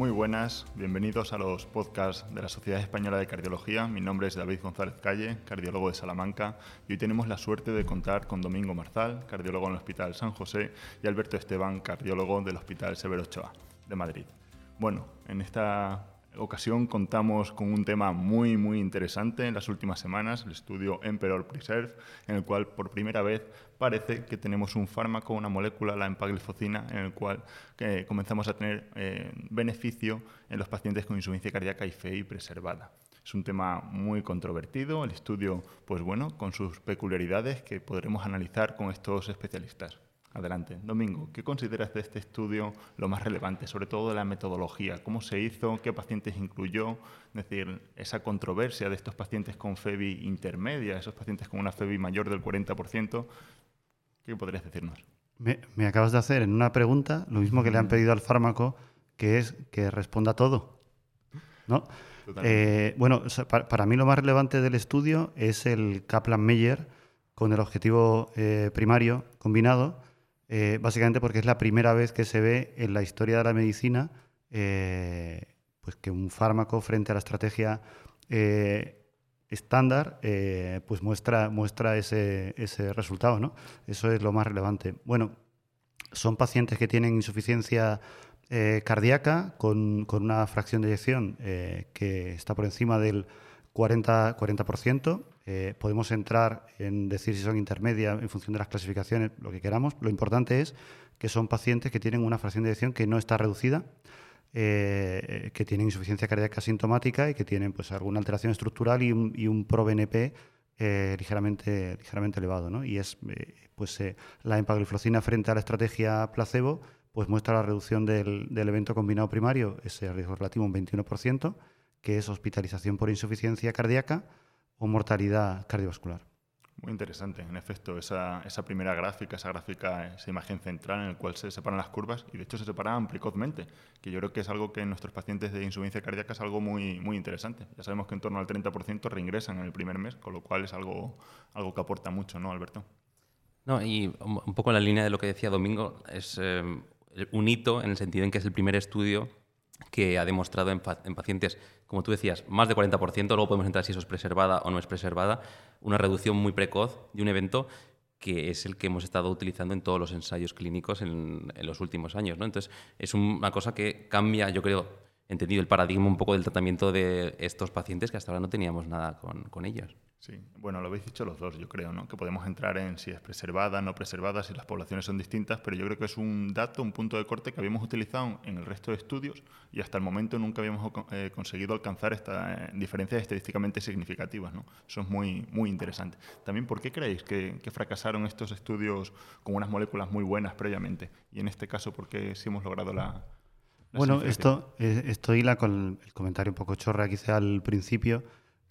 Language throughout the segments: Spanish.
Muy buenas, bienvenidos a los podcasts de la Sociedad Española de Cardiología. Mi nombre es David González Calle, cardiólogo de Salamanca, y hoy tenemos la suerte de contar con Domingo Marzal, cardiólogo en el Hospital San José, y Alberto Esteban, cardiólogo del Hospital Severo Ochoa, de Madrid. Bueno, en esta ocasión contamos con un tema muy muy interesante en las últimas semanas, el estudio Emperor Preserve, en el cual por primera vez parece que tenemos un fármaco, una molécula, la empaglifocina, en el cual eh, comenzamos a tener eh, beneficio en los pacientes con insuficiencia cardíaca y FEI preservada. Es un tema muy controvertido, el estudio, pues bueno, con sus peculiaridades que podremos analizar con estos especialistas. Adelante. Domingo, ¿qué consideras de este estudio lo más relevante, sobre todo de la metodología? ¿Cómo se hizo? ¿Qué pacientes incluyó? Es decir, esa controversia de estos pacientes con FEBI intermedia, esos pacientes con una FEBI mayor del 40%, ¿qué podrías decirnos? Me, acabas de hacer en una pregunta lo mismo que le han pedido al fármaco, que es que responda todo. ¿no? Eh, bueno, para, mí lo más relevante del estudio es el Kaplan-Meier con el objetivo eh, primario combinado, eh, básicamente porque es la primera vez que se ve en la historia de la medicina eh, pues que un fármaco frente a la estrategia eh, estándar pues muestra, muestra ese, ese, resultado. ¿no? Eso es lo más relevante. Bueno, son pacientes que tienen insuficiencia cardíaca con, con, una fracción de eyección que está por encima del 40%, 40% eh, podemos entrar en decir si son intermedias en función de las clasificaciones, lo que queramos. Lo importante es que son pacientes que tienen una fracción de eyección que no está reducida, eh, que tienen insuficiencia cardíaca sintomática y que tienen pues, alguna alteración estructural y un, y un pro-BNP eh, ligeramente, ligeramente elevado. Y es pues, la empagliflozina frente a la estrategia placebo pues muestra la reducción del, del evento combinado primario, ese riesgo relativo un 21%, que es hospitalización por insuficiencia cardíaca, o mortalidad cardiovascular. Muy interesante, en efecto, esa, esa, primera gráfica, esa gráfica, esa imagen central en la cual se separan las curvas y de hecho se separan precozmente, que yo creo que es algo que en nuestros pacientes de insuficiencia cardíaca es algo muy, muy interesante. Ya sabemos que en torno al 30% reingresan en el primer mes, con lo cual es algo, algo que aporta mucho, ¿no, Alberto? No, y un poco en la línea de lo que decía Domingo, es eh, un hito en el sentido en que es el primer estudio que ha demostrado en, pacientes, como tú decías, más de 40%, luego podemos entrar si eso es preservada o no es preservada, una reducción muy precoz de un evento que es el que hemos estado utilizando en todos los ensayos clínicos en, los últimos años. ¿no? Entonces, es una cosa que cambia, yo creo, entendido el paradigma un poco del tratamiento de estos pacientes que hasta ahora no teníamos nada con, con ellos. Sí, bueno, lo habéis dicho los dos, yo creo, ¿no? Que podemos entrar en si es preservada, no preservada, si las poblaciones son distintas, pero yo creo que es un dato, un punto de corte que habíamos utilizado en el resto de estudios y hasta el momento nunca habíamos eh, conseguido alcanzar estas eh, diferencias estadísticamente significativas, ¿no? Eso es muy, muy interesante. También, ¿por qué creéis que, fracasaron estos estudios con unas moléculas muy buenas previamente? Y en este caso, ¿por qué sí hemos logrado la... bueno, esto, eh, esto hila con el comentario un poco chorra que hice al principio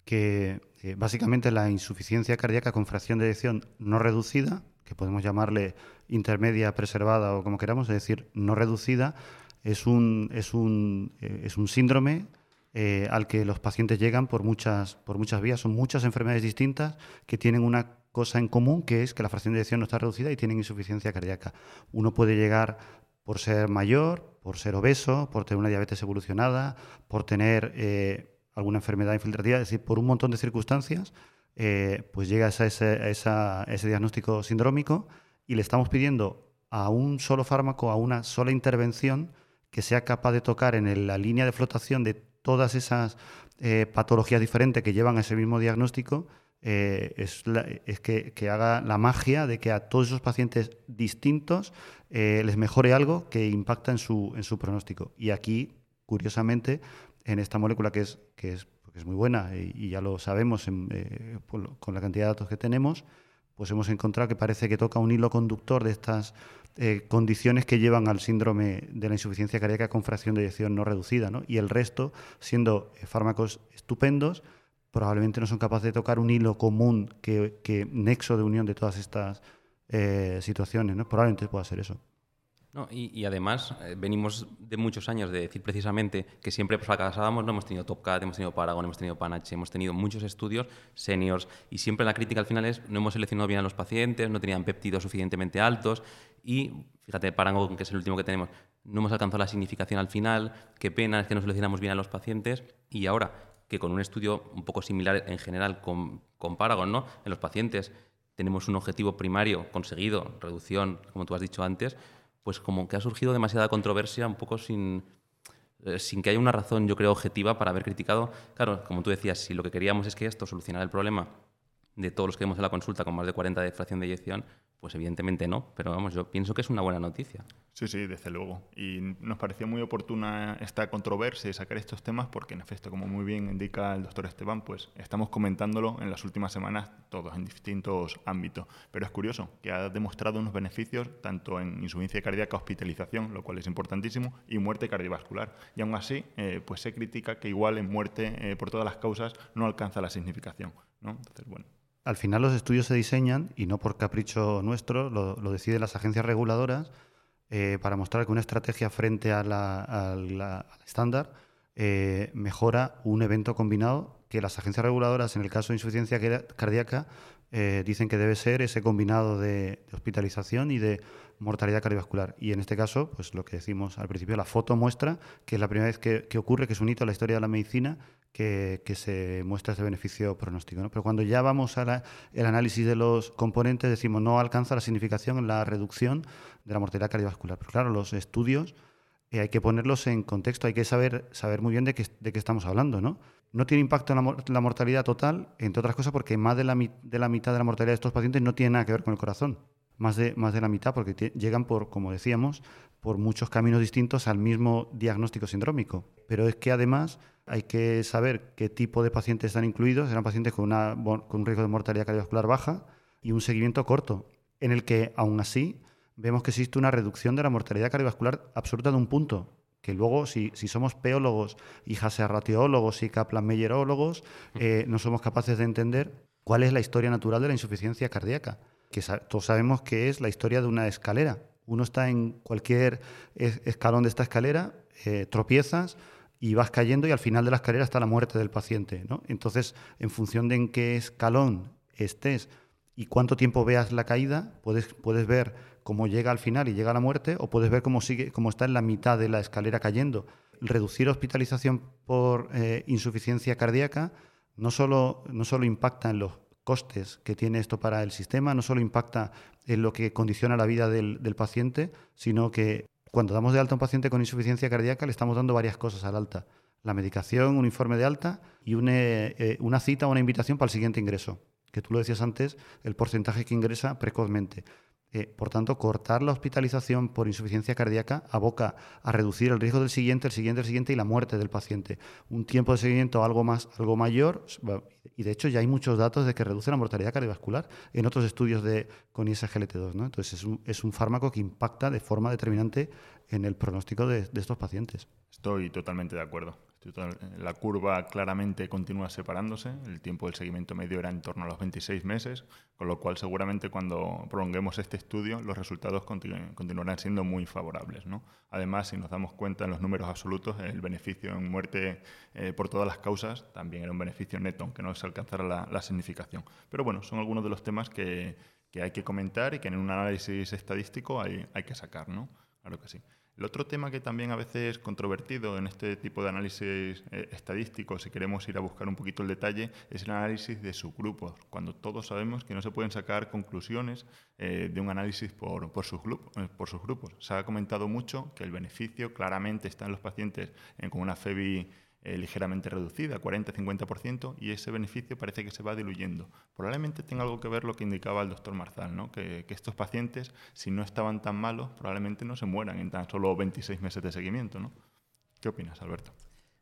que eh, básicamente la insuficiencia cardíaca con fracción de eyección no reducida, que podemos llamarle intermedia, preservada o como queramos, es decir, no reducida, es un, es un, eh, es un síndrome eh, al que los pacientes llegan por muchas, por muchas vías. Son muchas enfermedades distintas que tienen una cosa en común, que es que la fracción de eyección no está reducida y tienen insuficiencia cardíaca. Uno puede llegar por ser mayor, por ser obeso, por tener una diabetes evolucionada, por tener alguna enfermedad infiltrativa, es decir, por un montón de circunstancias, eh, pues llega a ese, diagnóstico sindrómico y le estamos pidiendo a un solo fármaco, a una sola intervención, que sea capaz de tocar en la línea de flotación de todas esas eh, patologías diferentes que llevan a ese mismo diagnóstico, eh, es, que, haga la magia de que a todos esos pacientes distintos les mejore algo que impacta en su, en su pronóstico. Y aquí, curiosamente, en esta molécula que es, que es, es muy buena y, ya lo sabemos eh, con la cantidad de datos que tenemos, pues hemos encontrado que parece que toca un hilo conductor de estas eh, condiciones que llevan al síndrome de la insuficiencia cardíaca con fracción de eyección no reducida. ¿no? Y el resto, siendo eh, fármacos estupendos, probablemente no son capaces de tocar un hilo común que, nexo de unión de todas estas situaciones. ¿no? Probablemente pueda ser eso. Y, además eh, venimos de muchos años de decir precisamente que siempre fracasábamos, no hemos tenido TopCat, hemos tenido Paragon, hemos tenido Panache, hemos tenido muchos estudios seniors y siempre la crítica al final es no hemos seleccionado bien a los pacientes, no tenían péptidos suficientemente altos y fíjate, Paragon, que es el último que tenemos, no hemos alcanzado la significación al final, qué pena es que no seleccionamos bien a los pacientes y ahora que con un estudio un poco similar en general con, con Paragon, ¿no? en los pacientes tenemos un objetivo primario conseguido, reducción, como tú has dicho antes, pues como que ha surgido demasiada controversia un poco sin, eh, sin que haya una razón, yo creo, objetiva para haber criticado. Claro, como tú decías, si lo que queríamos es que esto solucionara el problema de todos los que vemos en la consulta con más de 40 de fracción de eyección, pues evidentemente no, pero vamos, yo pienso que es una buena noticia. Sí, sí, desde luego. Y nos pareció muy oportuna esta controversia y sacar estos temas porque, en efecto, como muy bien indica el doctor Esteban, pues estamos comentándolo en las últimas semanas todos en distintos ámbitos. Pero es curioso que ha demostrado unos beneficios tanto en insuficiencia cardíaca, hospitalización, lo cual es importantísimo, y muerte cardiovascular. Y aún así, eh, pues se critica que igual en muerte eh, por todas las causas no alcanza la significación. ¿no? Entonces, bueno, al final los estudios se diseñan, y no por capricho nuestro, lo, deciden las agencias reguladoras, eh, para mostrar que una estrategia frente al estándar eh, mejora un evento combinado que las agencias reguladoras, en el caso de insuficiencia cardíaca, eh, dicen que debe ser ese combinado de, hospitalización y de mortalidad cardiovascular. Y en este caso, pues lo que decimos al principio, la foto muestra que es la primera vez que, que ocurre, que es un hito en la historia de la medicina, que, se muestra ese beneficio pronóstico. Pero cuando ya vamos al análisis de los componentes, decimos no alcanza la significación en la reducción de la mortalidad cardiovascular. Pero claro, los estudios eh, hay que ponerlos en contexto, hay que saber, saber muy bien de qué, de qué estamos hablando. ¿no? no tiene impacto en la, mortalidad total, entre otras cosas porque más de la, de la mitad de la mortalidad de estos pacientes no tiene nada que ver con el corazón. Más de, más de la mitad, porque llegan por, como decíamos, por muchos caminos distintos al mismo diagnóstico sindrómico. Pero es que además hay que saber qué tipo de pacientes están incluidos. Eran pacientes con, una, con un riesgo de mortalidad cardiovascular baja y un seguimiento corto, en el que aún así vemos que existe una reducción de la mortalidad cardiovascular absoluta de un punto, que luego si, si somos peólogos y jaserratiólogos y kaplan-meyerólogos, eh, no somos capaces de entender cuál es la historia natural de la insuficiencia cardíaca, que todos sabemos que es la historia de una escalera. Uno está en cualquier escalón de esta escalera, eh, tropiezas, y vas cayendo y al final de la escalera está la muerte del paciente. Entonces, en función de en qué escalón estés y cuánto tiempo veas la caída, puedes, puedes ver cómo llega al final y llega a la muerte, o puedes ver cómo, sigue, cómo está en la mitad de la escalera cayendo. Reducir hospitalización por eh, insuficiencia cardíaca no solo, no solo impacta en los costes que tiene esto para el sistema, no solo impacta en lo que condiciona la vida del, paciente, sino que cuando damos de alta a un paciente con insuficiencia cardíaca, le estamos dando varias cosas al alta. La medicación, un informe de alta y una, eh, una cita o una invitación para el siguiente ingreso. Que tú lo decías antes, el porcentaje que ingresa precozmente. Eh, por tanto, cortar la hospitalización por insuficiencia cardíaca aboca a reducir el riesgo del siguiente, el siguiente, el siguiente y la muerte del paciente. Un tiempo de seguimiento algo, más, algo mayor, y de hecho ya hay muchos datos de que reduce la mortalidad cardiovascular en otros estudios de, con ISGLT2. ¿no? Entonces, es un, es un, fármaco que impacta de forma determinante en el pronóstico de estos pacientes. Estoy totalmente de acuerdo. La curva claramente continúa separándose, el tiempo del seguimiento medio era en torno a los 26 meses, con lo cual seguramente cuando prolonguemos este estudio los resultados continuarán siendo muy favorables. Además, si nos damos cuenta en los números absolutos, el beneficio en muerte eh, por todas las causas también era un beneficio neto, aunque no se alcanzara la, significación. Pero bueno, son algunos de los temas que, hay que comentar y que en un análisis estadístico hay, hay que sacar, ¿no? Claro que sí. El otro tema que también a veces es controvertido en este tipo de análisis eh, estadístico, si queremos ir a buscar un poquito el detalle, es el análisis de subgrupos, cuando todos sabemos que no se pueden sacar conclusiones eh, de un análisis por, por, sus eh, por sus grupos. Se ha comentado mucho que el beneficio claramente está en los pacientes con una FEBI eh, ligeramente reducida, 40-50%, y ese beneficio parece que se va diluyendo. Probablemente tenga algo que ver lo que indicaba el doctor Marzal, ¿no? que, estos pacientes, si no estaban tan malos, probablemente no se mueran en tan solo 26 meses de seguimiento. ¿no? ¿Qué opinas, Alberto?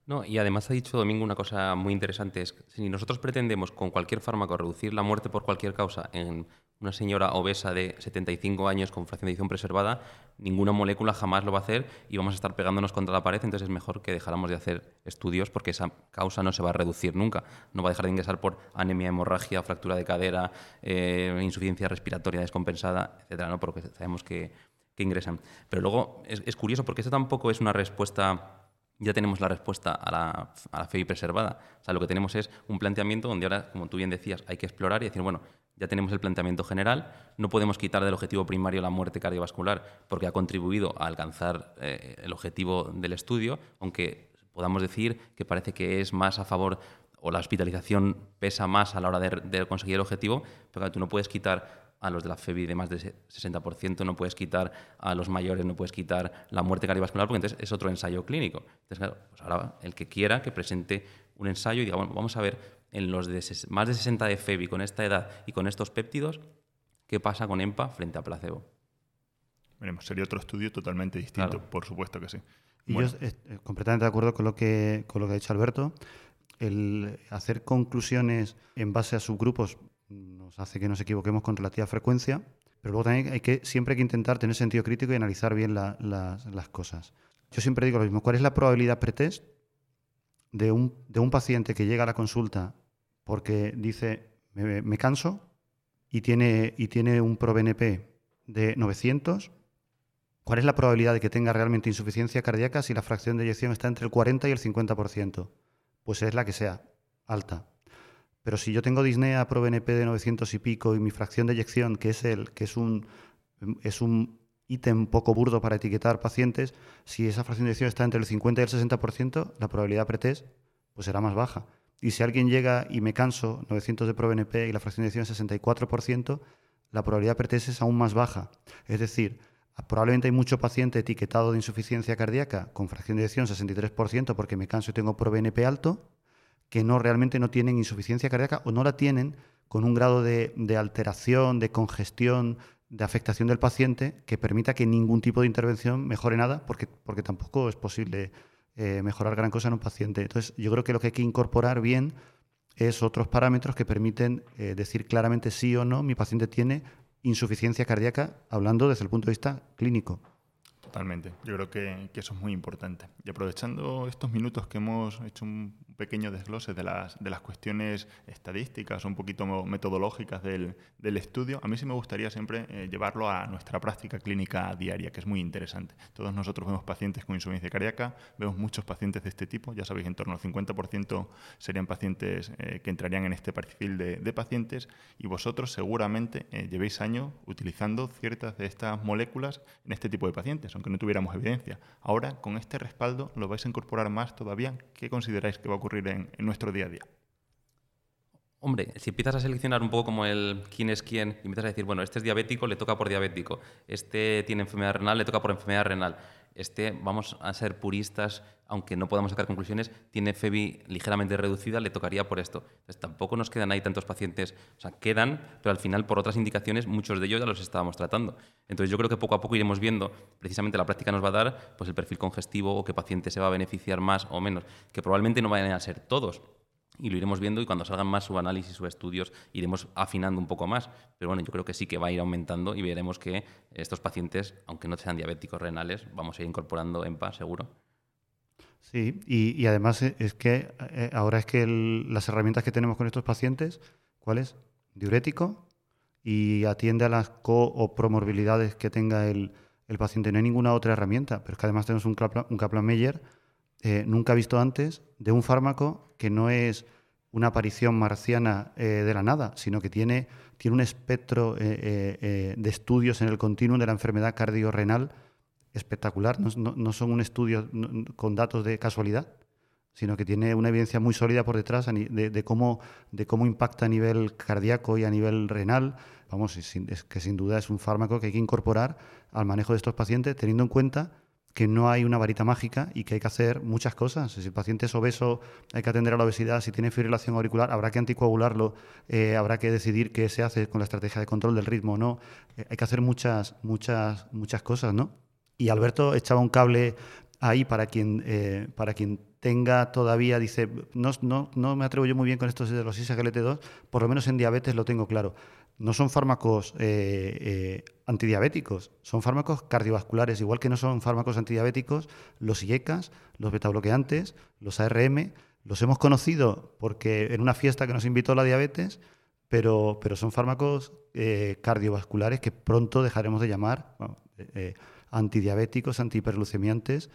No, y además ha dicho Domingo una cosa muy interesante, es que si nosotros pretendemos con cualquier fármaco reducir la muerte por cualquier causa en una señora obesa de 75 años con fracción de edición preservada, ninguna molécula jamás lo va a hacer y vamos a estar pegándonos contra la pared, entonces es mejor que dejáramos de hacer estudios porque esa causa no se va a reducir nunca. No va a dejar de ingresar por anemia, hemorragia, fractura de cadera, eh, insuficiencia respiratoria descompensada, etcétera, ¿no? porque sabemos que que ingresan. Pero luego es, curioso porque esto tampoco es una respuesta ya tenemos la respuesta a la, a la FEI preservada. O sea, lo que tenemos es un planteamiento donde ahora, como tú bien decías, hay que explorar y decir, bueno, ya tenemos el planteamiento general, no podemos quitar del objetivo primario la muerte cardiovascular porque ha contribuido a alcanzar eh, el objetivo del estudio, aunque podamos decir que parece que es más a favor o la hospitalización pesa más a la hora de, conseguir el objetivo, pero tú no puedes quitar a los de la FEBI de más de 60%, no puedes quitar a los mayores, no puedes quitar la muerte cardiovascular, porque entonces es otro ensayo clínico. Entonces, claro, pues ahora el que quiera que presente un ensayo y diga, bueno, vamos a ver en los de más de 60 de FEBI con esta edad y con estos péptidos, ¿qué pasa con EMPA frente a placebo? Veremos, sería otro estudio totalmente distinto, por supuesto que sí. Y yo estoy eh, completamente de acuerdo con lo que, con lo que ha dicho Alberto. El hacer conclusiones en base a subgrupos nos hace que nos equivoquemos con relativa frecuencia, pero luego también hay que, siempre hay que intentar tener sentido crítico y analizar bien las cosas. Yo siempre digo lo mismo, ¿cuál es la probabilidad pretest de un, de un paciente que llega a la consulta porque dice, me, canso y tiene, y tiene un ProBNP de 900? ¿Cuál es la probabilidad de que tenga realmente insuficiencia cardíaca si la fracción de eyección está entre el 40 y el 50%? Pues es la que sea, alta. Pero si yo tengo disnea pro BNP de 900 y pico y mi fracción de eyección, que es, el, que es un, es un ítem poco burdo para etiquetar pacientes, si esa fracción de eyección está entre el 50 y el 60%, la probabilidad pretest pues será más baja. Y si alguien llega y me canso, 900 de pro BNP y la fracción de eyección es 64%, la probabilidad pretest es aún más baja. Es decir, probablemente hay mucho paciente etiquetado de insuficiencia cardíaca con fracción de eyección 63% porque me canso y tengo pro BNP alto, que no realmente no tienen insuficiencia cardíaca o no la tienen con un grado de, alteración, de congestión, de afectación del paciente que permita que ningún tipo de intervención mejore nada, porque, porque tampoco es posible eh, mejorar gran cosa en un paciente. Entonces, yo creo que lo que hay que incorporar bien es otros parámetros que permiten eh, decir claramente sí o no mi paciente tiene insuficiencia cardíaca, hablando desde el punto de vista clínico. Totalmente, yo creo que, eso es muy importante. Y aprovechando estos minutos que hemos hecho un pequeño desglose de las, de las cuestiones estadísticas, un poquito metodológicas del, estudio, a mí sí me gustaría siempre eh, llevarlo a nuestra práctica clínica diaria, que es muy interesante. Todos nosotros vemos pacientes con insuficiencia cardíaca, vemos muchos pacientes de este tipo, ya sabéis, en torno al 50% serían pacientes eh, que entrarían en este perfil de, pacientes, y vosotros seguramente eh, llevéis años utilizando ciertas de estas moléculas en este tipo de pacientes aunque no tuviéramos evidencia. Ahora, con este respaldo, lo vais a incorporar más todavía. ¿Qué consideráis que va a ocurrir en, nuestro día a día? Hombre, si empiezas a seleccionar un poco como el quién es quién, y empiezas a decir, bueno, este es diabético, le toca por diabético, este tiene enfermedad renal, le toca por enfermedad renal, este, vamos a ser puristas, aunque no podamos sacar conclusiones, tiene FEBI ligeramente reducida, le tocaría por esto. Entonces, tampoco nos quedan ahí tantos pacientes, o sea, quedan, pero al final por otras indicaciones muchos de ellos ya los estábamos tratando. Entonces, yo creo que poco a poco iremos viendo, precisamente la práctica nos va a dar pues el perfil congestivo o qué paciente se va a beneficiar más o menos, que probablemente no vayan a ser todos, y lo iremos viendo y cuando salgan más subanálisis o estudios iremos afinando un poco más. Pero bueno, yo creo que sí que va a ir aumentando y veremos que estos pacientes, aunque no sean diabéticos renales, vamos a ir incorporando EMPA seguro. Sí, y, además es que eh, ahora es que las herramientas que tenemos con estos pacientes, ¿cuál es? Diurético y atiende a las co o promorbilidades que tenga el, paciente. No hay ninguna otra herramienta, pero es que además tenemos un Kaplan-Meier eh, nunca visto antes de un fármaco que no es una aparición marciana eh, de la nada, sino que tiene, tiene un espectro eh, de estudios en el continuum de la enfermedad cardiorrenal espectacular. No, son un estudio con datos de casualidad, sino que tiene una evidencia muy sólida por detrás de, cómo, de cómo impacta a nivel cardíaco y a nivel renal. Vamos, es que sin duda es un fármaco que hay que incorporar al manejo de estos pacientes, teniendo en cuenta que no hay una varita mágica y que hay que hacer muchas cosas. Si el paciente es obeso, hay que atender a la obesidad. Si tiene fibrilación auricular, habrá que anticoagularlo. Eh, habrá que decidir qué se hace con la estrategia de control del ritmo o no. Eh, hay que hacer muchas, muchas, muchas cosas, ¿no? Y Alberto echaba un cable ahí para quien, eh, para quien tenga todavía, dice, no, no, no me atrevo yo muy bien con estos de los ISGLT2, por lo menos en diabetes lo tengo claro no son fármacos eh, eh, antidiabéticos, son fármacos cardiovasculares, igual que no son fármacos antidiabéticos, los IECAS, los betabloqueantes, los ARM, los hemos conocido porque en una fiesta que nos invitó la diabetes, pero, pero son fármacos eh, cardiovasculares que pronto dejaremos de llamar, antidiabéticos, antihiperglucemiantes,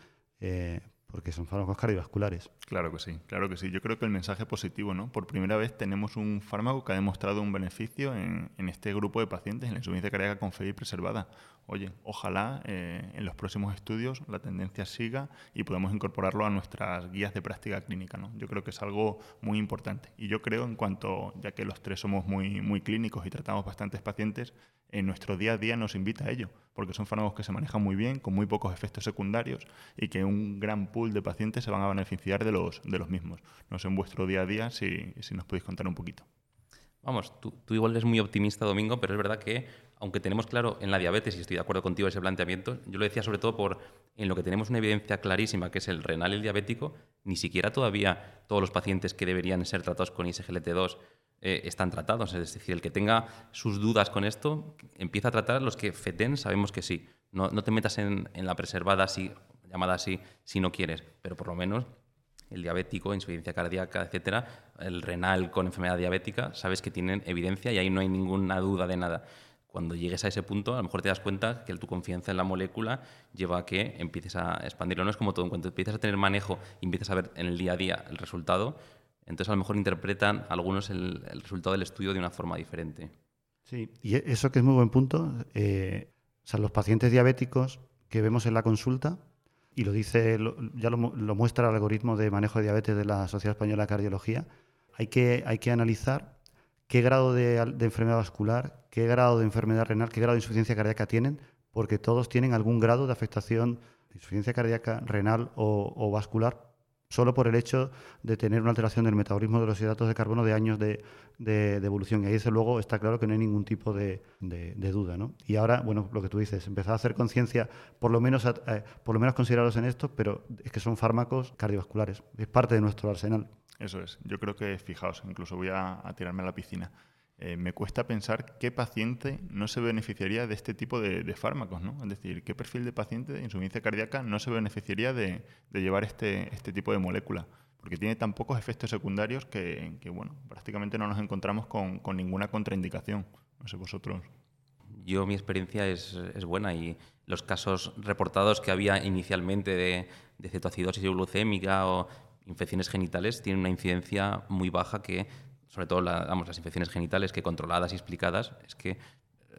porque son fármacos cardiovasculares. Claro que sí, claro que sí. Yo creo que el mensaje positivo, ¿no? Por primera vez tenemos un fármaco que ha demostrado un beneficio en, este grupo de pacientes, en la insuficiencia cardíaca con FEI preservada. Oye, ojalá eh, en los próximos estudios la tendencia siga y podamos incorporarlo a nuestras guías de práctica clínica, ¿no? Yo creo que es algo muy importante. Y yo creo, en cuanto, ya que los tres somos muy, muy clínicos y tratamos bastantes pacientes, en nuestro día a día nos invita a ello, porque son fármacos que se manejan muy bien, con muy pocos efectos secundarios y que un gran pool de pacientes se van a beneficiar de los, de los mismos. No sé en vuestro día a día si, si nos podéis contar un poquito. Vamos, tú, tú, igual eres muy optimista, Domingo, pero es verdad que, aunque tenemos claro en la diabetes, y estoy de acuerdo contigo ese planteamiento, yo lo decía sobre todo por en lo que tenemos una evidencia clarísima, que es el renal y el diabético, ni siquiera todavía todos los pacientes que deberían ser tratados con ISGLT2 eh, están tratados. Es decir, el que tenga sus dudas con esto, empieza a tratar los que FETEN sabemos que sí. No, te metas en, la preservada así, llamada así si no quieres, pero por lo menos el diabético, insuficiencia cardíaca, etcétera, el renal con enfermedad diabética, sabes que tienen evidencia y ahí no hay ninguna duda de nada. Cuando llegues a ese punto, a lo mejor te das cuenta que tu confianza en la molécula lleva a que empieces a expandirlo. No es como todo, en cuanto empiezas a tener manejo y empiezas a ver en el día a día el resultado, entonces a lo mejor interpretan algunos el, resultado del estudio de una forma diferente. Sí, y e, eso que es muy buen punto. Eh, o sea, los pacientes diabéticos que vemos en la consulta, y lo dice, ya lo, muestra el algoritmo de manejo de diabetes de la Sociedad Española de Cardiología, hay que, hay que analizar qué grado de, enfermedad vascular, qué grado de enfermedad renal, qué grado de insuficiencia cardíaca tienen, porque todos tienen algún grado de afectación de insuficiencia cardíaca renal o vascular solo por el hecho de tener una alteración del metabolismo de los hidratos de carbono de años de, evolución. Y ahí, desde luego, está claro que no hay ningún tipo de, duda. ¿no? Y ahora, bueno, lo que tú dices, empezar a hacer conciencia, por lo menos eh, por lo menos considerados en esto, pero es que son fármacos cardiovasculares, es parte de nuestro arsenal. Eso es, yo creo que, fijaos, incluso voy a tirarme a la piscina. Eh, me cuesta pensar qué paciente no se beneficiaría de este tipo de, fármacos, ¿no? Es decir, qué perfil de paciente de insuficiencia cardíaca no se beneficiaría de, llevar este, este, tipo de molécula, porque tiene tan pocos efectos secundarios que, bueno, prácticamente no nos encontramos con, ninguna contraindicación. No sé vosotros. Yo mi experiencia es, buena y los casos reportados que había inicialmente de, de cetoacidosis glucémica o infecciones genitales tienen una incidencia muy baja que sobre todo las infecciones genitales, que controladas y explicadas, es que eh,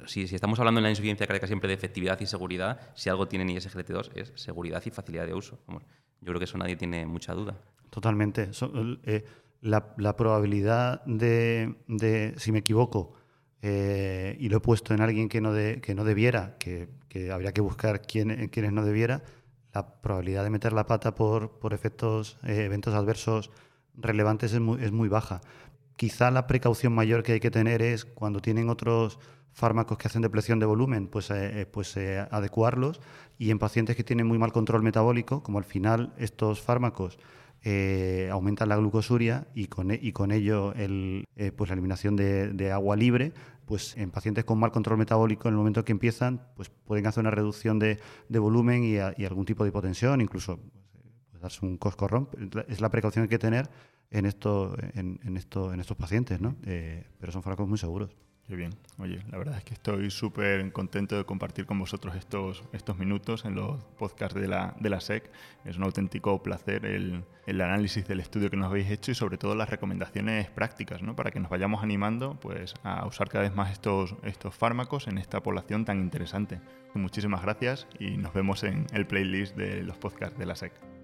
si, estamos hablando en la insuficiencia cardíaca siempre de efectividad y seguridad, si algo tiene ISGLT2 es seguridad y facilidad de uso. yo creo que eso nadie tiene mucha duda. Totalmente. Eh, la, probabilidad de, si me equivoco, eh, y lo he puesto en alguien que no, que no debiera, que, habría que buscar quién, quienes no debiera, la probabilidad de meter la pata por, por efectos, eventos adversos relevantes es muy, es muy baja. Quizá la precaución mayor que hay que tener es cuando tienen otros fármacos que hacen depresión de volumen, pues, eh, eh, pues eh, adecuarlos. Y en pacientes que tienen muy mal control metabólico, como al final estos fármacos aumentan la glucosuria y con, e, y con ello el, pues la eliminación de, agua libre, pues en pacientes con mal control metabólico, en el momento que empiezan, pues pueden hacer una reducción de, volumen y, algún tipo de hipotensión, incluso pues, darse un coscorrón. Es la precaución que hay que tener en, esto, en, esto, en estos pacientes, ¿no? Eh, pero son fármacos muy seguros. Qué bien. Oye, la verdad es que estoy súper contento de compartir con vosotros estos, estos minutos en los podcasts de la, de la SEC. Es un auténtico placer el, el, análisis del estudio que nos habéis hecho y sobre todo las recomendaciones prácticas, ¿no? Para que nos vayamos animando pues, a usar cada vez más estos, estos fármacos en esta población tan interesante. Muchísimas gracias y nos vemos en el playlist de los podcasts de la SEC.